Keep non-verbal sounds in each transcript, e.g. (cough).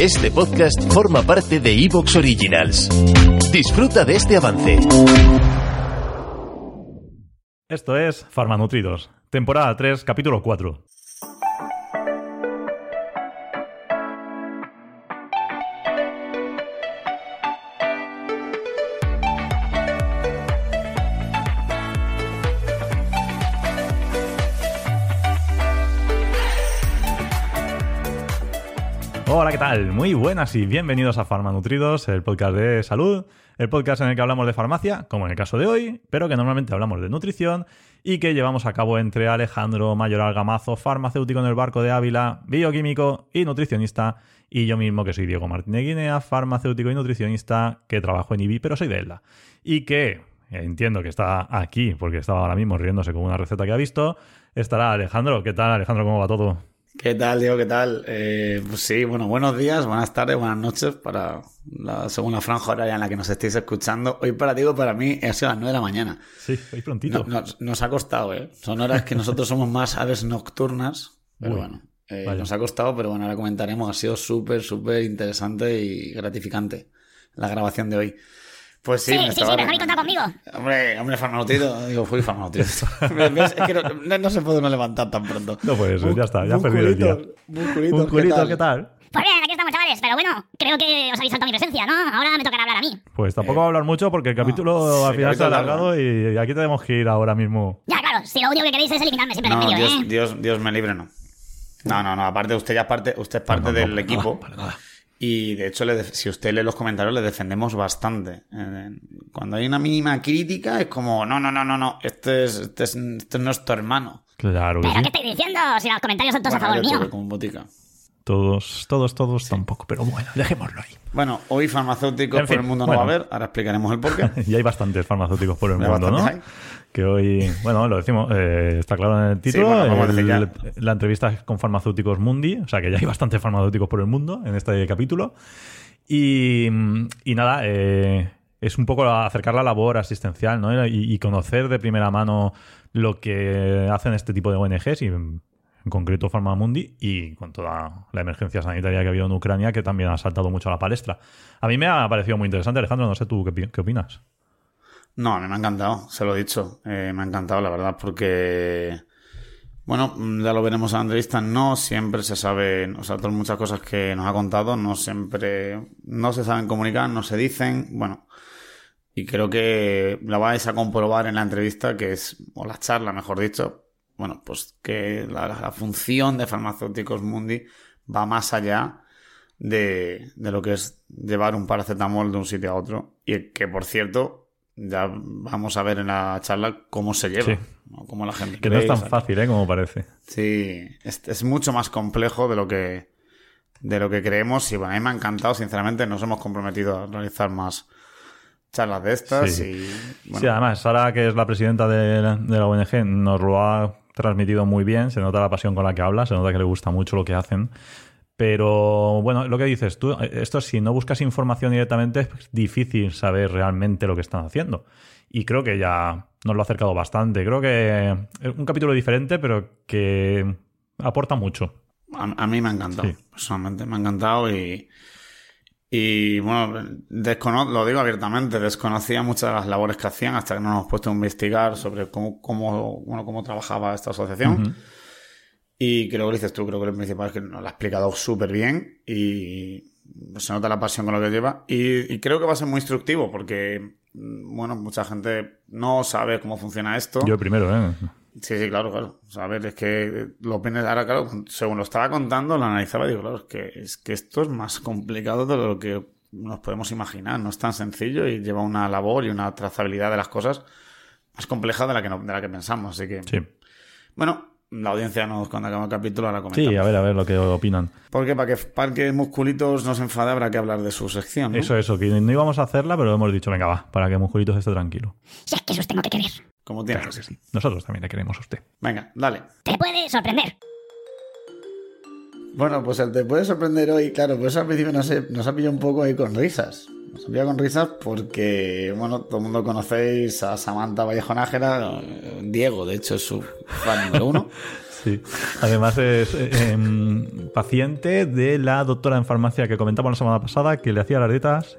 Este podcast forma parte de Evox Originals. Disfruta de este avance. Esto es Farmanutridos, temporada 3, capítulo 4. Hola, ¿qué tal? Muy buenas y bienvenidos a Farmanutridos, el podcast de salud, el podcast en el que hablamos de farmacia, como en el caso de hoy, pero que normalmente hablamos de nutrición y que llevamos a cabo entre Alejandro Mayoral Gamazo, farmacéutico en el barco de Ávila, bioquímico y nutricionista, y yo mismo que soy Diego Martínez Guinea, farmacéutico y nutricionista que trabajo en IBI, pero soy de ELA. Y que entiendo que está aquí, porque estaba ahora mismo riéndose con una receta que ha visto, estará Alejandro. ¿Qué tal, Alejandro? ¿Cómo va todo? ¿Qué tal, Diego? ¿Qué tal? Eh, pues sí, bueno, buenos días, buenas tardes, buenas noches para la segunda franja horaria en la que nos estéis escuchando. Hoy para Diego, para mí, ha sido las 9 de la mañana. Sí, hoy prontito. No- nos, nos ha costado, ¿eh? Son horas que nosotros somos más aves nocturnas, pero Uy, bueno, eh, nos ha costado, pero bueno, ahora comentaremos. Ha sido súper, súper interesante y gratificante la grabación de hoy. Pues sí, Sí, me sí, estaba... sí, mejor y contar conmigo. Hombre, hombre, farmacéutico. Digo, fui farmacéutico. (laughs) (laughs) ¿Ves? Es que no, no- no se puede uno levantar tan pronto. No puede ser, ya está, ya perdido el día. Musculitos, culito, ¿qué tal? Pues bien, aquí estamos, chavales. Pero bueno, creo que os habéis saltado mi presencia, ¿no? Ahora me tocará hablar a mí. Pues tampoco va a hablar mucho porque el capítulo sí, al final se ha alargado y aquí tenemos que ir ahora mismo. Ya, claro, si lo único que queréis es eliminarme siempre No, del medio, Dios, ¿eh? Dios, Dios me libre, no. No, no, no. Aparte, usted ya es parte, usted es parte No, no, del no, para equipo. nada, para nada. Y de hecho, le def- si usted lee los comentarios, le defendemos bastante. Eh, Cuando hay una mínima crítica, es como, no, no, no, no, no. Este es, este es, este es nuestro hermano. Claro ¿Pero sí. qué estáis diciendo? Si los comentarios son todos a favor mío. tuve como botica. Todos, todos, todos tampoco, pero bueno, dejémoslo ahí. Bueno, hoy farmacéuticos En por el mundo no va a haber. Ahora explicaremos el porqué. (laughs) y hay bastantes farmacéuticos por el mundo, ¿no? Que hoy, bueno, lo decimos, eh, está claro en el título, bueno, vamos a decir el- la entrevista es con farmacéuticos Mundi, o sea que ya hay bastantes farmacéuticos por el mundo en este capítulo. Y, y nada, eh, es un poco acercar la labor asistencial, ¿no? Y, y conocer de primera mano lo que hacen este tipo de ONGs y en concreto Farmamundi y con toda la emergencia sanitaria que ha habido en Ucrania que también ha saltado mucho a la palestra. A mí me ha parecido muy interesante, Alejandro, no sé tú qué, qué opinas. No, a mí me ha encantado, se lo he dicho. Eh, me ha encantado, la verdad, porque. Bueno, ya lo veremos en la entrevista. No siempre se sabe, o sea, todas muchas cosas que nos ha contado, no siempre. No se saben comunicar, no se dicen. Bueno, y creo que la vais a comprobar en la entrevista, que es, o la charla, mejor dicho. Bueno, pues que la, función de Farmacéuticos Mundi va más allá de lo que es llevar un paracetamol de un sitio a otro. Y que, por cierto, ya vamos a ver en la charla cómo se lleva, Sí. ¿no? cómo la gente Que no es tan ¿sabes? fácil, ¿eh? Como parece. Sí, es, es mucho más complejo de lo que de lo que creemos y bueno, a mí me ha encantado, sinceramente, nos hemos comprometido a realizar más charlas de estas Sí. y bueno, Sí, además, Sara, que es la presidenta de la, de la ONG, nos lo ha transmitido muy bien. Se nota la pasión con la que habla, se nota que le gusta mucho lo que hacen. Pero bueno, lo que dices tú, esto si no buscas información directamente es difícil saber realmente lo que están haciendo. Y creo que ya nos lo ha acercado bastante. Creo que es un capítulo diferente, pero que aporta mucho. a, a mí me ha encantado, Sí. personalmente, me ha encantado y y bueno, descono- lo digo abiertamente, desconocía muchas de las labores que hacían hasta que no nos hemos puesto a investigar sobre cómo, cómo, bueno, cómo trabajaba esta asociación. Y creo que lo dices tú, creo que lo principal es que nos lo ha explicado súper bien y se nota la pasión con lo que lleva. Y, y creo que va a ser muy instructivo porque, mm, bueno, mucha gente no sabe cómo funciona esto. Yo primero, ¿eh? Sí, sí, claro, claro. O sea, a ver, es que lo opinas ahora, claro, según lo estaba contando, lo analizaba y digo, claro, es que, es que esto es más complicado de lo que nos podemos imaginar. No es tan sencillo y lleva una labor y una trazabilidad de las cosas más compleja de la que, no- de la que pensamos. Así que, Sí. bueno, la audiencia nos, cuando acabe el capítulo, ahora comentamos. Sí, a ver, a ver lo que opinan. Porque para que, para que Musculitos no se enfade habrá que hablar de su sección. ¿no? Eso, eso, que no íbamos a hacerla, pero hemos dicho, venga, va, para que Musculitos esté tranquilo. Si es que eso os tengo que querer. Como tiene Claro que sí. Nosotros también le queremos a usted. Venga, dale. Te puede sorprender. Bueno, pues el te puede sorprender hoy, claro, pues al principio nos, nos ha pillado un poco ahí con risas. Pillado con risas porque, bueno, todo el mundo conocéis a Samantha Vallejo Nájera, Diego, de hecho, es su fan número uno. (laughs) Sí. Además es eh, em, paciente de la doctora en farmacia que comentamos la semana pasada que le hacía las dietas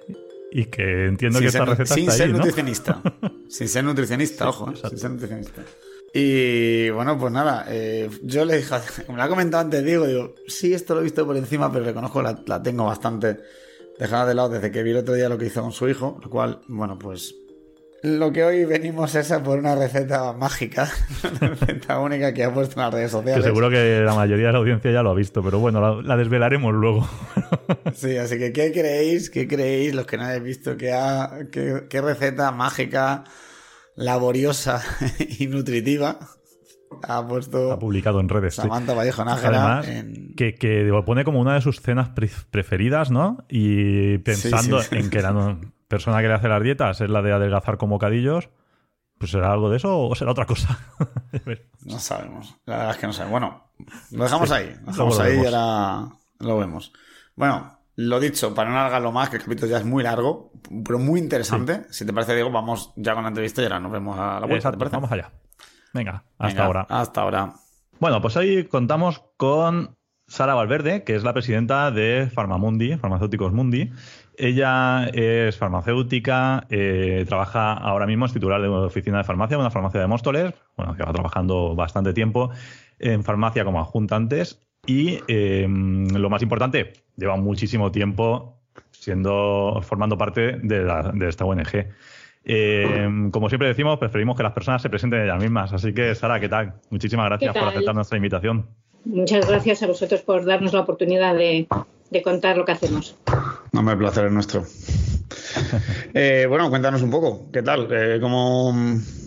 y que entiendo que esta receta sin está ser ahí, ¿no? nutricionista. (laughs) sin ser nutricionista, ojo, ¿eh? sin ser nutricionista. Y bueno, pues nada, eh, yo le dije, (laughs) como lo ha comentado antes, digo, digo, sí, esto lo he visto por encima, pero reconozco la, la tengo bastante dejada de lado desde que vi el otro día lo que hizo con su hijo, lo cual, bueno, pues lo que hoy venimos es a por una receta mágica, (laughs) una receta única que ha puesto en las redes Que sociales. seguro que la mayoría de la audiencia ya lo ha visto, pero bueno, la, la desvelaremos luego. (laughs) Sí, así que ¿qué creéis? ¿Qué creéis los que no habéis visto? ¿Qué, ha- qué, qué receta mágica, laboriosa (laughs) y nutritiva ha puesto ha publicado en redes. Samantha Vallejo Nájera Además, en... que, que lo pone como una de sus cenas pre- preferidas, ¿no? Y pensando Sí, sí. en que la persona que le hace las dietas es la de adelgazar como bocadillos, pues será algo de eso o será otra cosa. (laughs) No sabemos. La verdad es que no sabemos. Bueno, lo dejamos ahí. Lo dejamos lo ahí y ahora lo vemos. Bueno, lo dicho, para no alargarlo más, que el capítulo ya es muy largo, pero muy interesante. Si te parece, Diego, vamos ya con la entrevista y ahora nos vemos a la vuelta. vamos allá. Venga, hasta Venga, ahora. Hasta ahora. Bueno, pues hoy contamos con Sara Valverde, que es la presidenta de Farmamundi, Farmacéuticos Mundi. Ella es farmacéutica, eh, trabaja ahora mismo, es titular de una oficina de farmacia, una farmacia de Móstoles, bueno, que va trabajando bastante tiempo en farmacia como adjuntantes. Y eh, lo más importante, lleva muchísimo tiempo siendo formando parte de, la- de esta ONG. Eh, como siempre decimos, preferimos que las personas se presenten ellas mismas. Así que, Sara, ¿qué tal? Muchísimas gracias ¿Qué por aceptar nuestra invitación. Muchas gracias a vosotros por darnos la oportunidad de, de contar lo que hacemos. No me placer es nuestro. (laughs) Eh, bueno, cuéntanos un poco. ¿Qué tal? Eh, ¿cómo,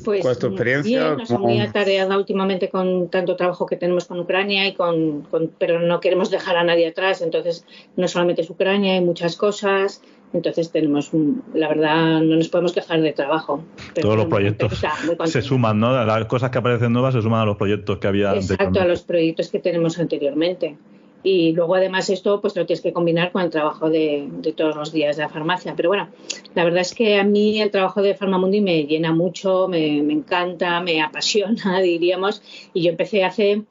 Pues ¿Cuál es tu experiencia? Bien, nos ¿Cómo- muy atareada últimamente con tanto trabajo que tenemos con Ucrania y con, con- pero no queremos dejar a nadie atrás. Entonces, no solamente es Ucrania, hay muchas cosas. Entonces tenemos, la verdad, no nos podemos quejar de trabajo. Pero Todos los proyectos se suman, ¿no? Las cosas que aparecen nuevas se suman a los proyectos que había Exacto, a los proyectos que tenemos anteriormente. Y luego además esto pues lo tienes que combinar con el trabajo de, de todos los días de la farmacia. Pero bueno, la verdad es que a mí el trabajo de Farmamundi me llena mucho, me, me encanta, me apasiona, (laughs) diríamos. Y yo empecé hace,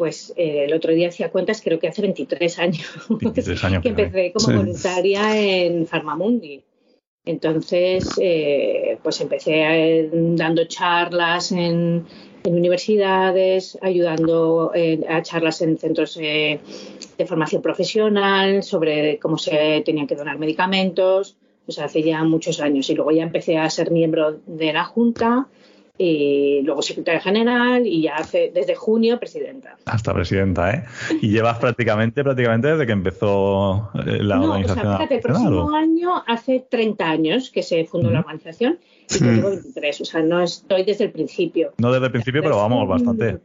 pues eh, el otro día hacía cuentas, creo que hace 23 años, 23 años. (laughs) que empecé como Sí. voluntaria en Farmamundi. Entonces, eh, pues empecé eh, dando charlas en, en universidades, ayudando eh, a charlas en centros eh, de formación profesional sobre cómo se tenían que donar medicamentos, pues hace ya muchos años. Y luego ya empecé a ser miembro de la Junta y luego secretaria general y ya hace, desde junio presidenta. Hasta presidenta, ¿eh? Y llevas prácticamente, prácticamente desde que empezó eh, la no, o sea, organización. fíjate, el próximo año hace 30 años que se fundó la organización y yo llevo 23, o sea, no estoy desde el principio. No desde el principio, pero vamos, bastante.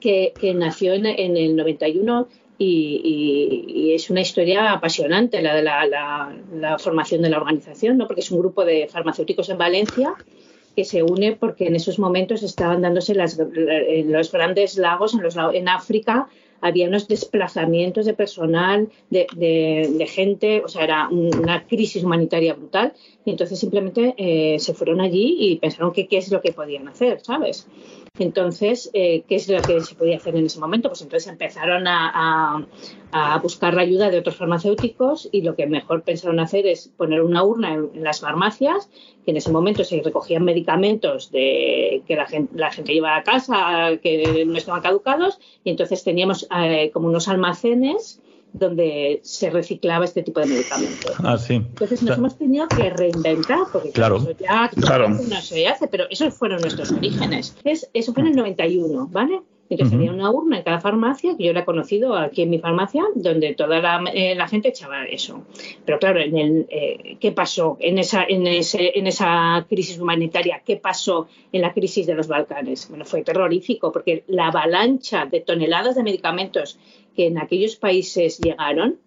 Que, que nació en, en el 91 y, y- y es una historia apasionante la de la, la- la formación de la organización, ¿no? porque es un grupo de farmacéuticos en Valencia que se une porque en esos momentos estaban dándose las, en los grandes lagos, en, los, en África, había unos desplazamientos de personal, de, de- gente, o sea, era un- una crisis humanitaria brutal. Y entonces simplemente eh, se fueron allí y pensaron que qué es lo que podían hacer, ¿sabes? Entonces, eh, ¿qué es lo que se podía hacer en ese momento? Pues entonces empezaron a, buscar la ayuda de otros farmacéuticos y lo que mejor pensaron hacer es poner una urna en, las farmacias, que en ese momento se recogían medicamentos de, que la gente, la llevaba a casa, que no estaban caducados, y entonces teníamos eh, como unos almacenes donde se reciclaba este tipo de medicamentos. Ah, sí. Entonces nos hemos tenido que reinventar, porque Claro. eso ya Claro. no se hace, pero esos fueron nuestros orígenes. Es- eso fue en el 91, ¿vale? Entonces Ujú. había una urna en cada farmacia, que yo la he conocido aquí en mi farmacia, donde toda la, eh, la gente echaba eso. Pero claro, en el, eh, ¿qué pasó en esa, en, ese, en esa crisis humanitaria? ¿Qué pasó en la crisis de los Balcanes? Bueno, fue terrorífico, porque la avalancha de toneladas de medicamentos que en aquellos países llegaron,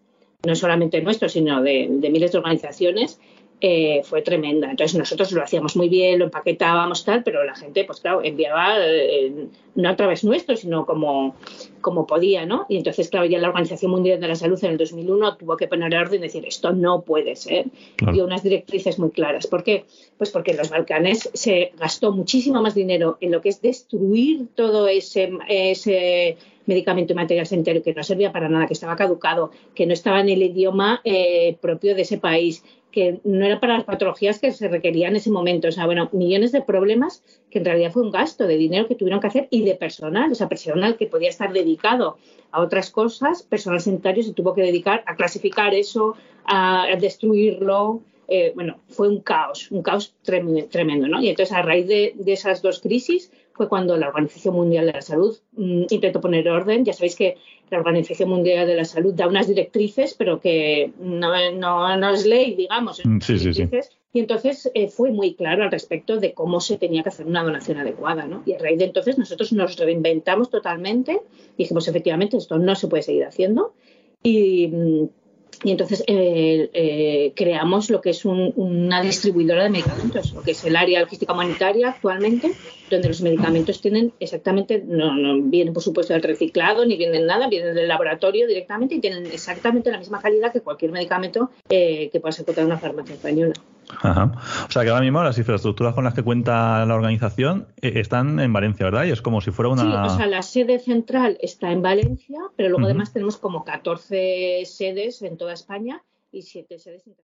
no solamente nuestros, sino de, de miles de organizaciones, eh, fue tremenda. Entonces nosotros lo hacíamos muy bien, lo empaquetábamos tal, pero la gente, pues claro, enviaba eh, no a través nuestro, sino como, como podía, ¿no? Y entonces, claro, ya la Organización Mundial de la Salud en el 2001 tuvo que poner orden y decir, esto no puede ser. Claro. Dio unas directrices muy claras. ¿Por qué? Pues porque en los Balcanes se gastó muchísimo más dinero en lo que es destruir todo ese, ese medicamento y material sanitario que no servía para nada, que estaba caducado, que no estaba en el idioma eh, propio de ese país, que no era para las patologías que se requerían en ese momento. O sea, bueno, millones de problemas que en realidad fue un gasto de dinero que tuvieron que hacer y de personal, o sea, personal que podía estar dedicado a otras cosas, personal sanitario se tuvo que dedicar a clasificar eso, a, destruirlo. Eh, bueno, fue un caos, un caos tremendo, ¿no? Y entonces, a raíz de, esas dos crisis, fue cuando la Organización Mundial de la Salud mm, intentó poner orden. Ya sabéis que la Organización Mundial de la Salud da unas directrices, pero que no, no, es ley, digamos. Mm, sí, sí, sí. Y entonces eh, fue muy claro al respecto de cómo se tenía que hacer una donación adecuada, ¿no? Y a raíz de entonces nosotros nos reinventamos totalmente, dijimos efectivamente esto no se puede seguir haciendo y mm, y entonces eh, eh, creamos lo que es una distribuidora de medicamentos, lo que es el área logística humanitaria actualmente, donde los medicamentos tienen exactamente, no, no vienen por supuesto del reciclado ni vienen nada, vienen del laboratorio directamente y tienen exactamente la misma calidad que cualquier medicamento eh, que puedas encontrar en una farmacia española. Ajá. O sea que ahora mismo las infraestructuras con las que cuenta la organización eh, están en Valencia, ¿verdad? Y es como si fuera una. Sí, o sea, la sede central está en Valencia, pero luego además tenemos como 14 sedes en toda España y 7 sedes internacionales.